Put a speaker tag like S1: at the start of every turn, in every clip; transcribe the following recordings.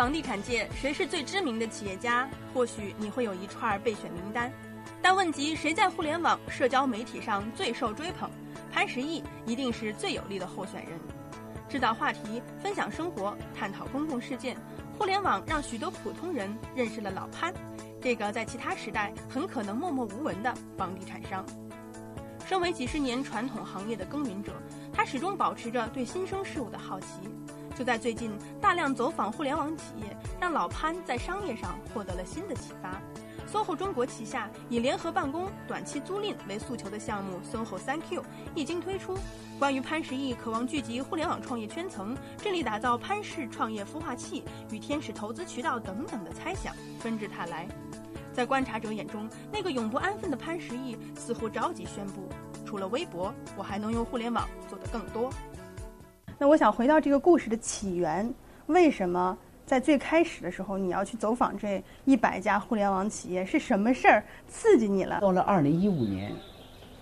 S1: 房地产界谁是最知名的企业家？或许你会有一串备选名单，但问及谁在互联网、社交媒体上最受追捧，潘石屹一定是最有力的候选人。制造话题、分享生活、探讨公共事件，互联网让许多普通人认识了老潘，这个在其他时代很可能默默无闻的房地产商。身为几十年传统行业的耕耘者，他始终保持着对新生事物的好奇。就在最近，大量走访互联网企业，让老潘在商业上获得了新的启发。SOHO 中国旗下以联合办公、短期租赁为诉求的项目 SOHO 3Q 一经推出，关于潘石屹渴望聚集互联网创业圈层，致力打造潘氏创业孵化器与天使投资渠道等等的猜想纷至沓来。在观察者眼中，那个永不安分的潘石屹似乎着急宣布：除了微博，我还能用互联网做得更多。
S2: 那我想回到这个故事的起源，为什么？在最开始的时候，你要去走访这一百家互联网企业，是什么事儿刺激你了？
S3: 到了二零一五年，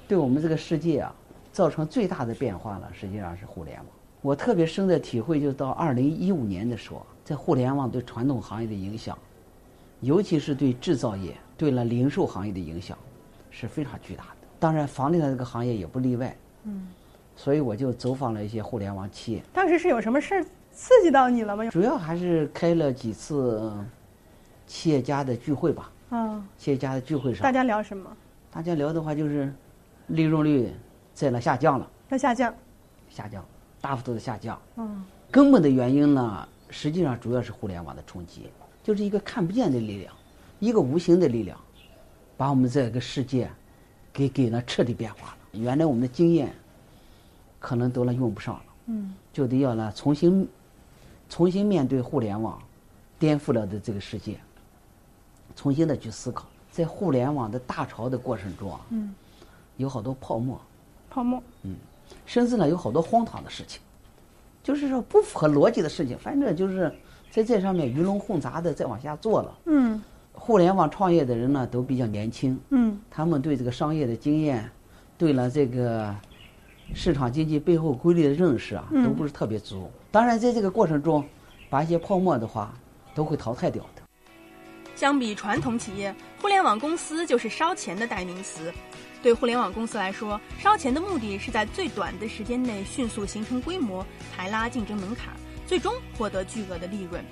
S3: 对我们这个世界啊，造成最大的变化了，实际上是互联网。我特别深的体会，就到二零一五年的时候，在互联网对传统行业的影响，尤其是对制造业、对了零售行业的影响，是非常巨大的。当然，房地产这个行业也不例外。嗯，所以我就走访了一些互联网企业。
S2: 当时是有什么事儿？刺激到你了吗？
S3: 主要还是开了几次企业家的聚会吧。嗯，企业家的聚会上，
S2: 大家聊什么？
S3: 大家聊的话就是利润率在那下降了。
S2: 在下降。
S3: 下降，大幅度的下降。嗯。根本的原因呢，实际上主要是互联网的冲击，就是一个看不见的力量，一个无形的力量，把我们这个世界给给了彻底变化了。原来我们的经验可能都了用不上了。嗯。就得要呢重新。重新面对互联网颠覆了的这个世界，重新的去思考，在互联网的大潮的过程中啊，嗯，有好多泡沫，
S2: 泡沫，
S3: 嗯，甚至呢有好多荒唐的事情，就是说不符合逻辑的事情，反正就是在这上面鱼龙混杂的再往下做了，嗯，互联网创业的人呢都比较年轻，嗯，他们对这个商业的经验，对了这个。市场经济背后规律的认识啊，都不是特别足。当然，在这个过程中，把一些泡沫的话，都会淘汰掉的。
S1: 相比传统企业，互联网公司就是烧钱的代名词。对互联网公司来说，烧钱的目的是在最短的时间内迅速形成规模，抬拉竞争门槛，最终获得巨额的利润。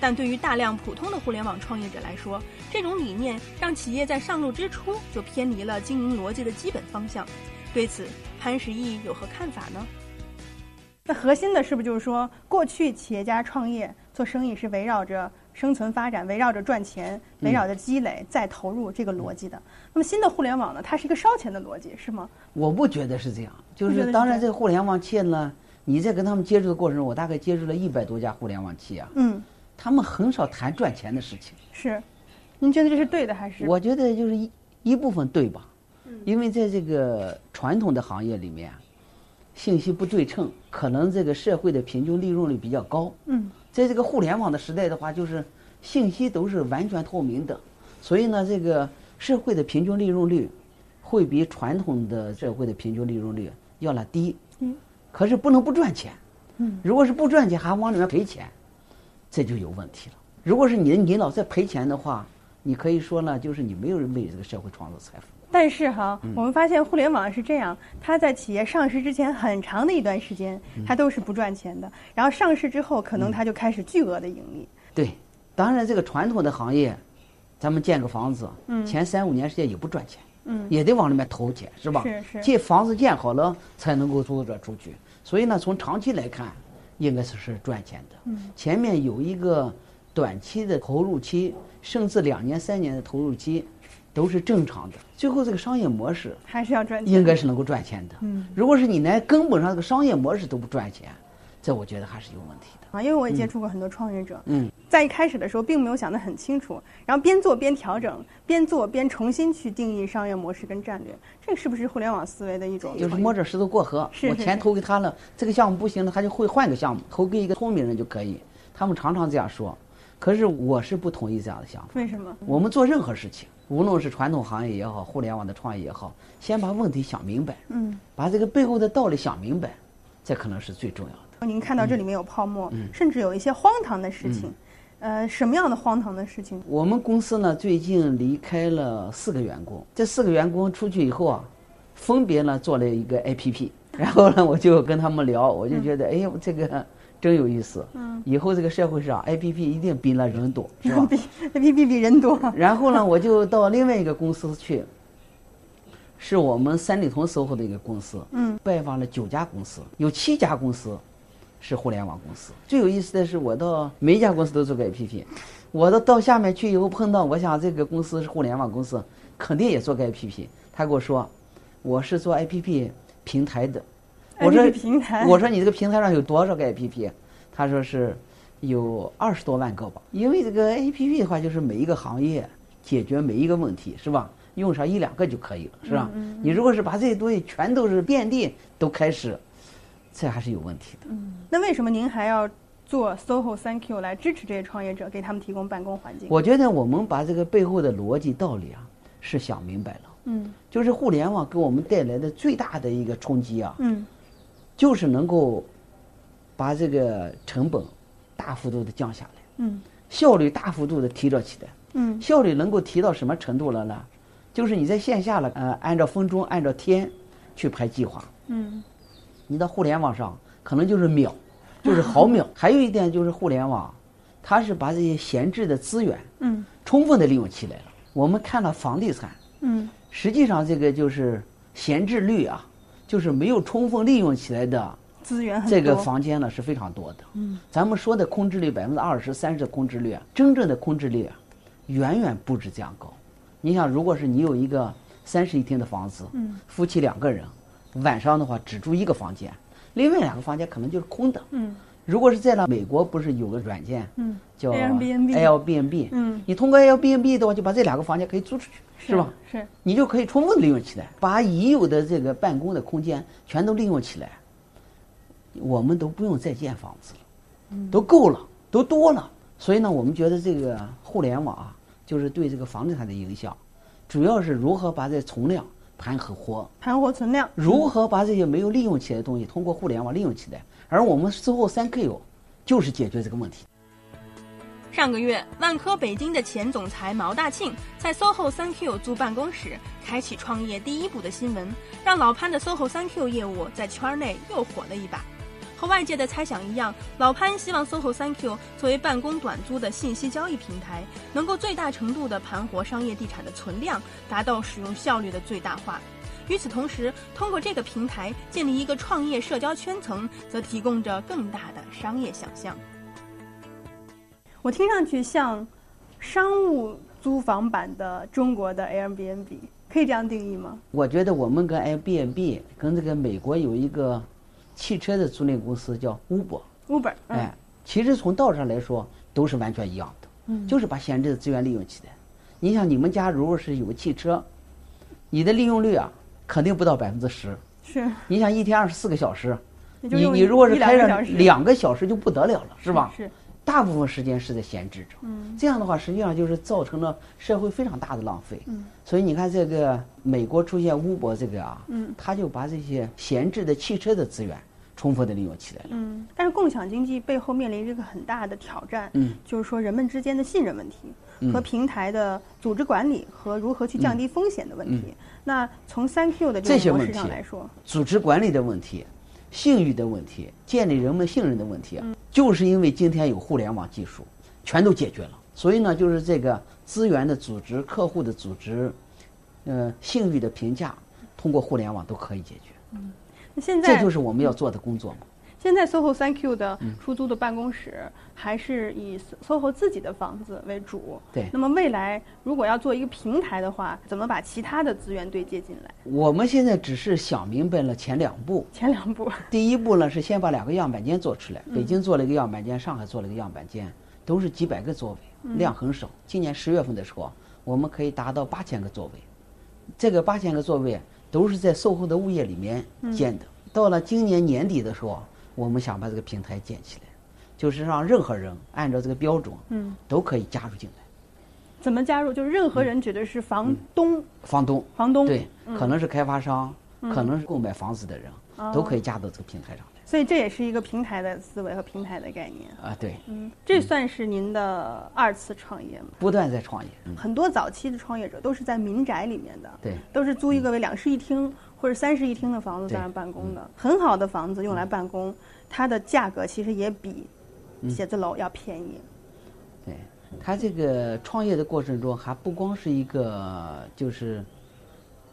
S1: 但对于大量普通的互联网创业者来说，这种理念让企业在上路之初就偏离了经营逻辑的基本方向。对此，潘石屹有何看法呢？
S2: 那核心的是不是就是说，过去企业家创业做生意是围绕着生存发展、围绕着赚钱、围绕着积累再投入这个逻辑的？那么新的互联网呢？它是一个烧钱的逻辑，是吗？
S3: 我不觉得是这样。就是当然，这个互联网企业呢，你在跟他们接触的过程中，我大概接触了一百多家互联网企业。嗯。他们很少谈赚钱的事情。
S2: 是。您觉得这是对的还是？
S3: 我觉得就是一一部分对吧？因为在这个传统的行业里面，信息不对称，可能这个社会的平均利润率比较高。嗯，在这个互联网的时代的话，就是信息都是完全透明的，所以呢，这个社会的平均利润率会比传统的社会的平均利润率要来低。嗯，可是不能不赚钱。嗯，如果是不赚钱还往里面赔钱，这就有问题了。如果是你你老在赔钱的话，你可以说呢，就是你没有人为这个社会创造财富。
S2: 但是哈，我们发现互联网是这样，它在企业上市之前很长的一段时间，它都是不赚钱的。然后上市之后，可能它就开始巨额的盈利。
S3: 对，当然这个传统的行业，咱们建个房子，前三五年时间也不赚钱，嗯也得往里面投钱，是吧？
S2: 是是。
S3: 建房子建好了才能够租着出去，所以呢，从长期来看，应该是是赚钱的。嗯。前面有一个短期的投入期，甚至两年三年的投入期。都是正常的，最后这个商业模式
S2: 还是要赚钱，
S3: 应该是能够赚钱的。嗯，如果是你连根本上这个商业模式都不赚钱，这我觉得还是有问题的
S2: 啊。因为我也接触过很多创业者，嗯，在一开始的时候并没有想得很清楚，然后边做边调整，边做边重新去定义商业模式跟战略，这个是不是互联网思维的一种？
S3: 就是摸着石头过河，我钱投给他了，这个项目不行了，他就会换个项目，投给一个聪明人就可以。他们常常这样说，可是我是不同意这样的想法。
S2: 为什么？
S3: 我们做任何事情。无论是传统行业也好，互联网的创业也好，先把问题想明白，嗯，把这个背后的道理想明白，这可能是最重要的。
S2: 您看到这里面有泡沫，甚至有一些荒唐的事情，呃，什么样的荒唐的事情？
S3: 我们公司呢，最近离开了四个员工，这四个员工出去以后啊，分别呢做了一个 APP，然后呢，我就跟他们聊，我就觉得，哎呦，这个真有意思。嗯。以后这个社会上，APP 一定比那人多，是吧？
S2: 比 APP 比人多。
S3: 然后呢，我就到另外一个公司去，是我们三里屯 SOHO 的一个公司。嗯。拜访了九家公司，有七家公司。是互联网公司。最有意思的是，我到每一家公司都做个 APP，我到到下面去以后碰到，我想这个公司是互联网公司，肯定也做个 APP。他跟我说，我是做 APP 平台的。
S2: 我说平台。
S3: 我说你这个平台上有多少个 APP？他说是有二十多万个吧。因为这个 APP 的话，就是每一个行业解决每一个问题，是吧？用上一两个就可以了，是吧？你如果是把这些东西全都是遍地都开始。这还是有问题的。
S2: 嗯，那为什么您还要做 SOHO Thank You 来支持这些创业者，给他们提供办公环境？
S3: 我觉得我们把这个背后的逻辑道理啊，是想明白了。嗯，就是互联网给我们带来的最大的一个冲击啊，嗯，就是能够把这个成本大幅度的降下来，嗯，效率大幅度的提高起来，嗯，效率能够提到什么程度了呢？就是你在线下了，呃，按照分钟、按照天去排计划，嗯。你到互联网上可能就是秒，就是毫秒。还有一点就是互联网，它是把这些闲置的资源，嗯，充分的利用起来了。我们看了房地产，嗯，实际上这个就是闲置率啊，就是没有充分利用起来的
S2: 资源，
S3: 这个房间呢是非常多的。嗯，咱们说的空置率百分之二十、三十的空置率啊，真正的空置率啊，远远不止这样高。你想，如果是你有一个三室一厅的房子，嗯，夫妻两个人。晚上的话只住一个房间，另外两个房间可能就是空的。嗯，如果是在了美国，不是有个软件，嗯，叫 Airbnb，LBNB 嗯，你通过 Airbnb 的话，就把这两个房间可以租出去，是吧？
S2: 是，
S3: 你就可以充分利用起来，把已有的这个办公的空间全都利用起来，我们都不用再建房子了，都够了，都多了。所以呢，我们觉得这个互联网啊，就是对这个房地产的影响，主要是如何把这存量。盘活，
S2: 盘活存量，
S3: 如何把这些没有利用起来的东西通过互联网利用起来？而我们 SOHO 三 Q 就是解决这个问题。
S1: 上个月，万科北京的前总裁毛大庆在 SOHO 三 Q 租办公室，开启创业第一步的新闻，让老潘的 SOHO 三 Q 业务在圈内又火了一把。和外界的猜想一样，老潘希望 SOHO 三 Q 作为办公短租的信息交易平台，能够最大程度地盘活商业地产的存量，达到使用效率的最大化。与此同时，通过这个平台建立一个创业社交圈层，则提供着更大的商业想象。
S2: 我听上去像商务租房版的中国的 Airbnb，可以这样定义吗？
S3: 我觉得我们跟 Airbnb 跟这个美国有一个。汽车的租赁公司叫 Uber。
S2: Uber，
S3: 哎，其实从道上来说都是完全一样的，嗯，就是把闲置的资源利用起来。你想，你们家如果是有个汽车，你的利用率啊，肯定不到百分之十。
S2: 是。
S3: 你想，一天二十四个小时，你你如果是开着两个小时就不得了了，是吧？
S2: 是。
S3: 大部分时间是在闲置着，嗯，这样的话实际上就是造成了社会非常大的浪费，嗯，所以你看这个美国出现乌博这个啊，嗯，他就把这些闲置的汽车的资源充分的利用起来了，
S2: 嗯，但是共享经济背后面临着一个很大的挑战，嗯，就是说人们之间的信任问题和平台的组织管理和如何去降低风险的问题。那从三 Q 的这个模式上来说，
S3: 组织管理的问题。信誉的问题，建立人们信任的问题，就是因为今天有互联网技术，全都解决了。所以呢，就是这个资源的组织、客户的组织，呃，信誉的评价，通过互联网都可以解决。
S2: 嗯，那现在
S3: 这就是我们要做的工作嘛。
S2: 现在 SOHO Thank You 的出租的办公室还是以 SOHO 自己的房子为主。
S3: 对。
S2: 那么未来如果要做一个平台的话，怎么把其他的资源对接进来？
S3: 我们现在只是想明白了前两步。
S2: 前两步。
S3: 第一步呢是先把两个样板间做出来，北京做了一个样板间，上海做了一个样板间，都是几百个座位，量很少。今年十月份的时候，我们可以达到八千个座位。这个八千个座位都是在 SOHO 的物业里面建的。到了今年年底的时候。我们想把这个平台建起来，就是让任何人按照这个标准，嗯，都可以加入进来。
S2: 怎么加入？就是任何人指的是房东、
S3: 房东、
S2: 房东，
S3: 对，可能是开发商，可能是购买房子的人，都可以加到这个平台上来。
S2: 所以这也是一个平台的思维和平台的概念。
S3: 啊，对，
S2: 嗯，这算是您的二次创业吗？
S3: 不断在创业。嗯，
S2: 很多早期的创业者都是在民宅里面的，
S3: 对，
S2: 都是租一个为两室一厅或者三室一厅的房子在那儿办公的。很好的房子用来办公，它的价格其实也比写字楼要便宜。
S3: 对，他这个创业的过程中，还不光是一个就是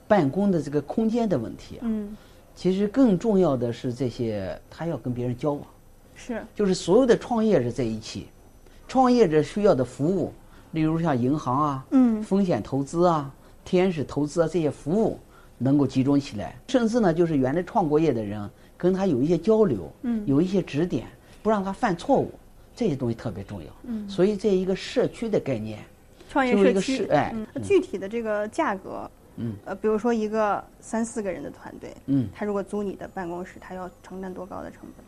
S3: 办公的这个空间的问题啊。
S2: 嗯，
S3: 其实更重要的是这些，他要跟别人交往。
S2: 是，
S3: 就是所有的创业者在一起，创业者需要的服务，例如像银行啊、
S2: 嗯，
S3: 风险投资啊、天使投资啊这些服务能够集中起来，甚至呢，就是原来创过业的人跟他有一些交流，
S2: 嗯，
S3: 有一些指点，不让他犯错误，这些东西特别重要。
S2: 嗯，
S3: 所以这一个社区的概念，
S2: 创业社区，
S3: 是哎
S2: 嗯，具体的这个价格，
S3: 嗯，
S2: 呃，比如说一个三四个人的团队，
S3: 嗯，
S2: 他如果租你的办公室，他要承担多高的成本？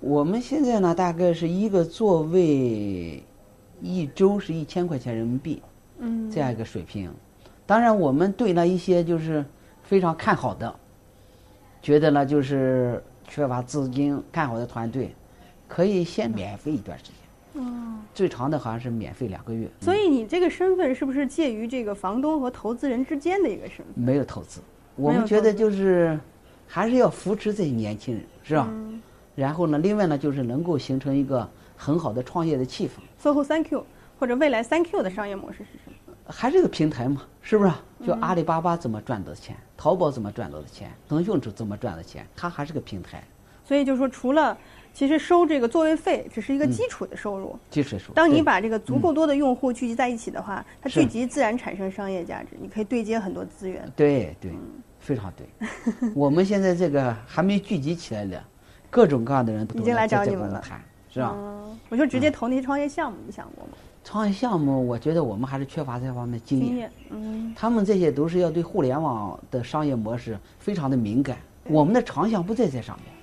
S3: 我们现在呢，大概是一个座位，一周是一千块钱人民币。
S2: 嗯，
S3: 这样一个水平。当然，我们对那一些就是非常看好的，觉得呢就是缺乏资金看好的团队，可以先免费一段时间，
S2: 哦，
S3: 最长的好像是免费两个月。
S2: 所以你这个身份是不是介于这个房东和投资人之间的一个身份？
S3: 没有投资，我们觉得就是还是要扶持这些年轻人，是吧？
S2: 嗯
S3: 然后呢，另外呢，就是能够形成一个很好的创业的气氛
S2: ，，SOHO 三 Q 或者未来三 Q 的商业模式是什么？
S3: 还是个平台嘛，是不是？就
S2: 嗯
S3: 阿里巴巴怎么赚到的钱，淘宝怎么赚到的钱，腾讯怎么赚的钱，它还是个平台。
S2: 所以就是说，除了其实收这个座位费只是一个基础的收入，
S3: 基础收入。
S2: 当你把这个足够多的用户聚集在一起的话，它聚集自然产生商业价值，你可以对接很多资源。
S3: 对对，非常对。我们现在这个还没聚集起来的，各种各样的人都
S2: 已经来找你们了
S3: 是吧？
S2: 嗯，我就直接投那些创业项目，你想过吗？
S3: 创业项目，我觉得我们还是缺乏这方面经验。
S2: 经验，嗯，
S3: 他们这些都是要对互联网的商业模式非常的敏感，我们的长项不在这上面。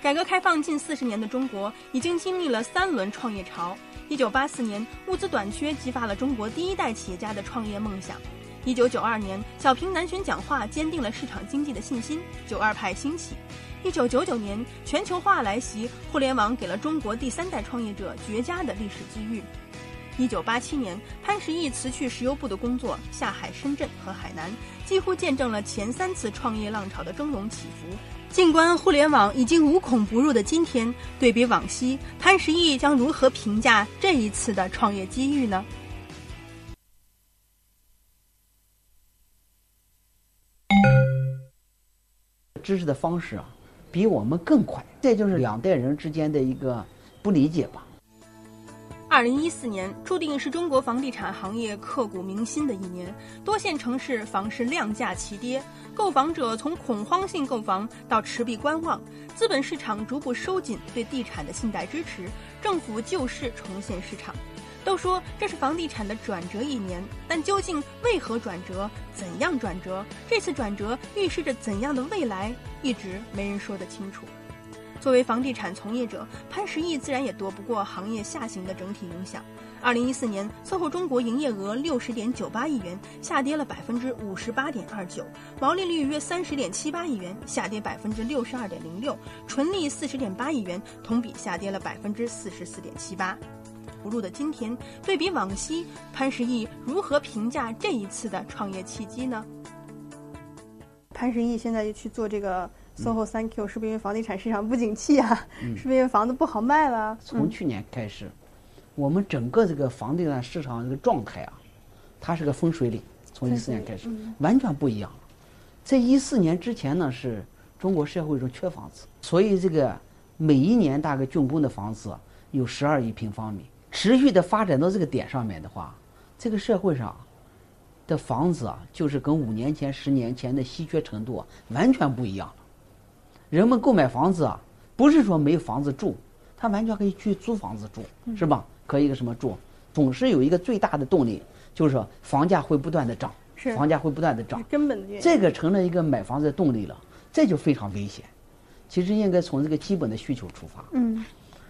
S1: 改革开放近四十年的中国，已经经历了三轮创业潮。一九八四年，物资短缺激发了中国第一代企业家的创业梦想。一九九二年，小平南巡讲话坚定了市场经济的信心，九二派兴起。一九九九年，全球化来袭，互联网给了中国第三代创业者绝佳的历史机遇。一九八七年，潘石屹辞去石油部的工作，下海深圳和海南，几乎见证了前三次创业浪潮的峥嵘起伏。纵观互联网已经无孔不入的今天，对比往昔，潘石屹将如何评价这一次的创业机遇呢？
S3: 知识的方式啊，比我们更快，这就是两代人之间的一个不理解吧。
S1: 二零一四年注定是中国房地产行业刻骨铭心的一年，多线城市房市量价齐跌，购房者从恐慌性购房到持币观望，资本市场逐步收紧对地产的信贷支持，政府救市重现市场。都说这是房地产的转折一年，但究竟为何转折？怎样转折？这次转折预示着怎样的未来？一直没人说得清楚。作为房地产从业者，潘石屹自然也躲不过行业下行的整体影响。二零一四年，SOHO 中国营业额六十点九八亿元，下跌了百分之五十八点二九，毛利率约三十点七八亿元，下跌百分之六十二点零六，纯利四十点八亿元，同比下跌了百分之四十四点七八。不入的今天，对比往昔，潘石屹如何评价这一次的创业契机呢？
S2: 潘石屹现在去做这个 SOHO 三 Q，是不是因为房地产市场不景气啊？是不是因为房子不好卖了？
S3: 从去年开始，我们整个这个房地产市场这个状态啊，它是个分水岭。从一四年开始，完全不一样了。在一四年之前呢，是中国社会中缺房子，所以这个每一年大概竣工的房子有十二亿平方米，持续的发展到这个点上面的话，这个社会上的房子啊，就是跟五年前、十年前的稀缺程度啊，完全不一样了。人们购买房子啊，不是说没房子住，他完全可以去租房子住，是吧？可以一个什么住，总是有一个最大的动力，就是说房价会不断的涨，
S2: 是
S3: 房价会不断的涨，
S2: 根本的原因。
S3: 这个成了一个买房子的动力了，这就非常危险。其实应该从这个基本的需求出发。
S2: 嗯，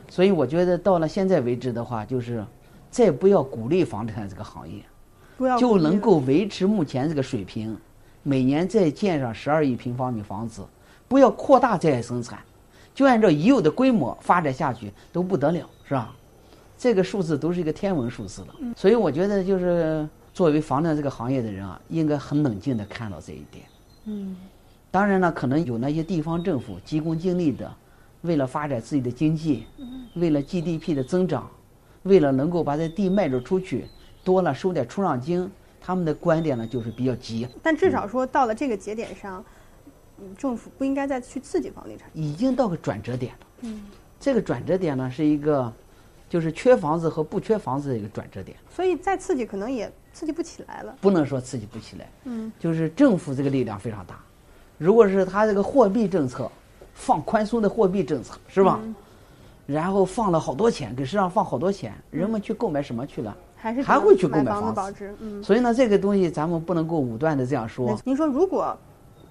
S3: 所以我觉得到了现在为止的话，就是再不要鼓励房地产这个行业，
S2: 不要
S3: 就能够维持目前这个水平，每年再建上十二亿平方米房子，不要扩大再生产，就按照已有的规模发展下去都不得了，是吧？这个数字都是一个天文数字了。所以我觉得，就是作为房产这个行业的人啊，应该很冷静地看到这一点。嗯。当然呢，可能有那些地方政府急功近利的，为了发展自己的经济，为了 GDP 的增长，为了能够把这地卖着出去，多了收点出让金，他们的观点呢就是比较急。
S2: 但至少说到了这个节点上，政府不应该再去刺激房地产。
S3: 已经到个转折点了。嗯。这个转折点呢是一个，就是缺房子和不缺房子的一个转折点。
S2: 所以再刺激可能也刺激不起来了。
S3: 不能说刺激不起来。嗯。就是政府这个力量非常大。如果是他这个货币政策放宽松的货币政策是吧？然后放了好多钱，给市场放好多钱，人们去购买什么去了？
S2: 还是
S3: 还会去购买
S2: 房子
S3: 保值？嗯。所以呢，这个东西咱们不能够武断的这样说。
S2: 您说，如果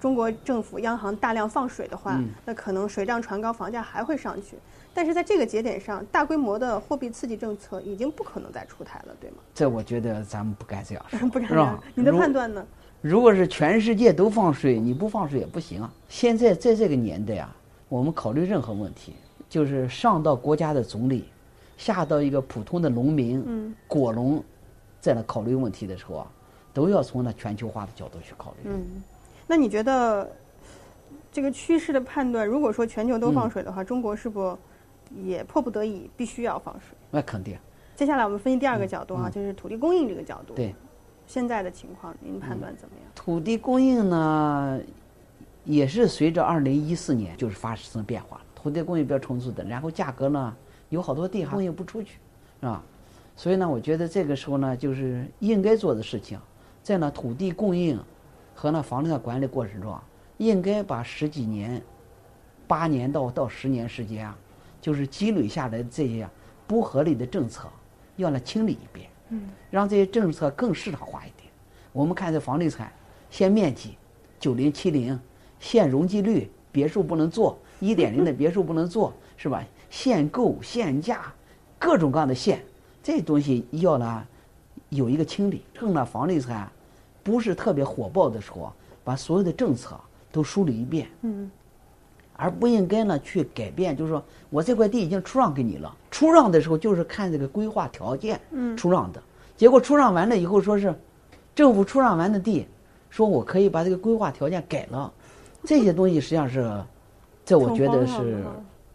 S2: 中国政府央行大量放水的话，那可能水涨船高，房价还会上去。但是在这个节点上，大规模的货币刺激政策已经不可能再出台了，对吗？
S3: 这我觉得咱们不该这样说，
S2: 不敢这样。你的判断呢？
S3: 如果是全世界都放水，你不放水也不行啊！现在在这个年代啊，我们考虑任何问题，就是上到国家的总理，下到一个普通的农民、嗯果农，在那考虑问题的时候啊，都要从那全球化的角度去考虑。嗯，
S2: 那你觉得这个趋势的判断，如果说全球都放水的话，中国是不也迫不得已必须要放水？
S3: 那肯定。
S2: 接下来我们分析第二个角度啊，就是土地供应这个角度。
S3: 对。
S2: 现在的情况，您判断怎么样？
S3: 土地供应呢，也是随着二零一四年就是发生变化，土地供应比较充足的，然后价格呢，有好多地还供应不出去，是吧？所以呢，我觉得这个时候呢，就是应该做的事情，在呢土地供应和那房地产管理过程中啊，应该把十几年、八年到到十年时间啊，就是积累下来的这些不合理的政策，要来清理一遍。嗯，让这些政策更市场化一点。我们看这房地产，限面积，九零七零，限容积率，别墅不能做，一点零的别墅不能做，是吧？限购、限价，各种各样的限，这东西要呢有一个清理。趁着房地产不是特别火爆的时候，把所有的政策都梳理一遍。嗯。而不应该呢去改变，就是说我这块地已经出让给你了，出让的时候就是看这个规划条件出让的，结果出让完了以后说是政府出让完的地，说我可以把这个规划条件改了，这些东西实际上是，这我觉得是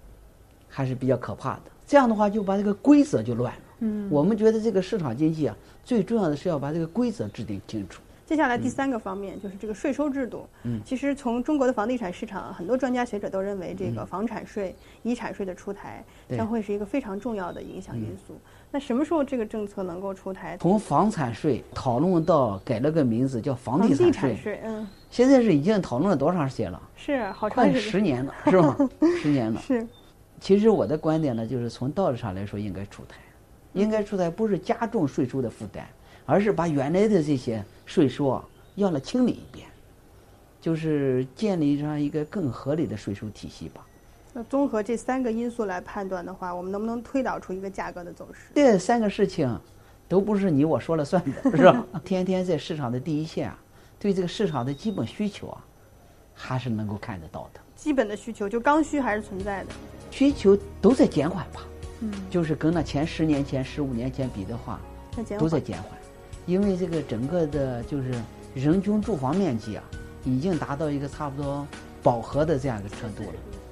S3: 还是比较可怕的。这样的话就把这个规则就乱了。嗯，我们觉得这个市场经济啊，最重要的是要把这个规则制定清楚。
S2: 接下来第三个方面就是这个税收制度。嗯，其实从中国的房地产市场，很多专家学者都认为，这个房产税、遗产税的出台将会是一个非常重要的影响因素。那什么时候这个政策能够出台？
S3: 从房产税讨论到改了个名字叫房地
S2: 产税。嗯，
S3: 现在是已经讨论了多长时间了？
S2: 是好
S3: 快十年了，是吧？十年了。
S2: 是。
S3: 其实我的观点呢，就是从道理上来说应该出台，应该出台不是加重税收的负担。而是把原来的这些税收啊，要了清理一遍，就是建立上一个更合理的税收体系吧。
S2: 那综合这三个因素来判断的话，我们能不能推导出一个价格的走势？
S3: 这三个事情都不是你我说了算的，是吧？天天在市场的第一线啊，对这个市场的基本需求啊，还是能够看得到的。
S2: 基本的需求就刚需还是存在的，
S3: 需求都在减缓吧？嗯，就是跟那前十年前、十五年前比的话，都在减缓。因为这个整个的，就是人均住房面积啊，已经达到一个差不多饱和的这样一个程度了。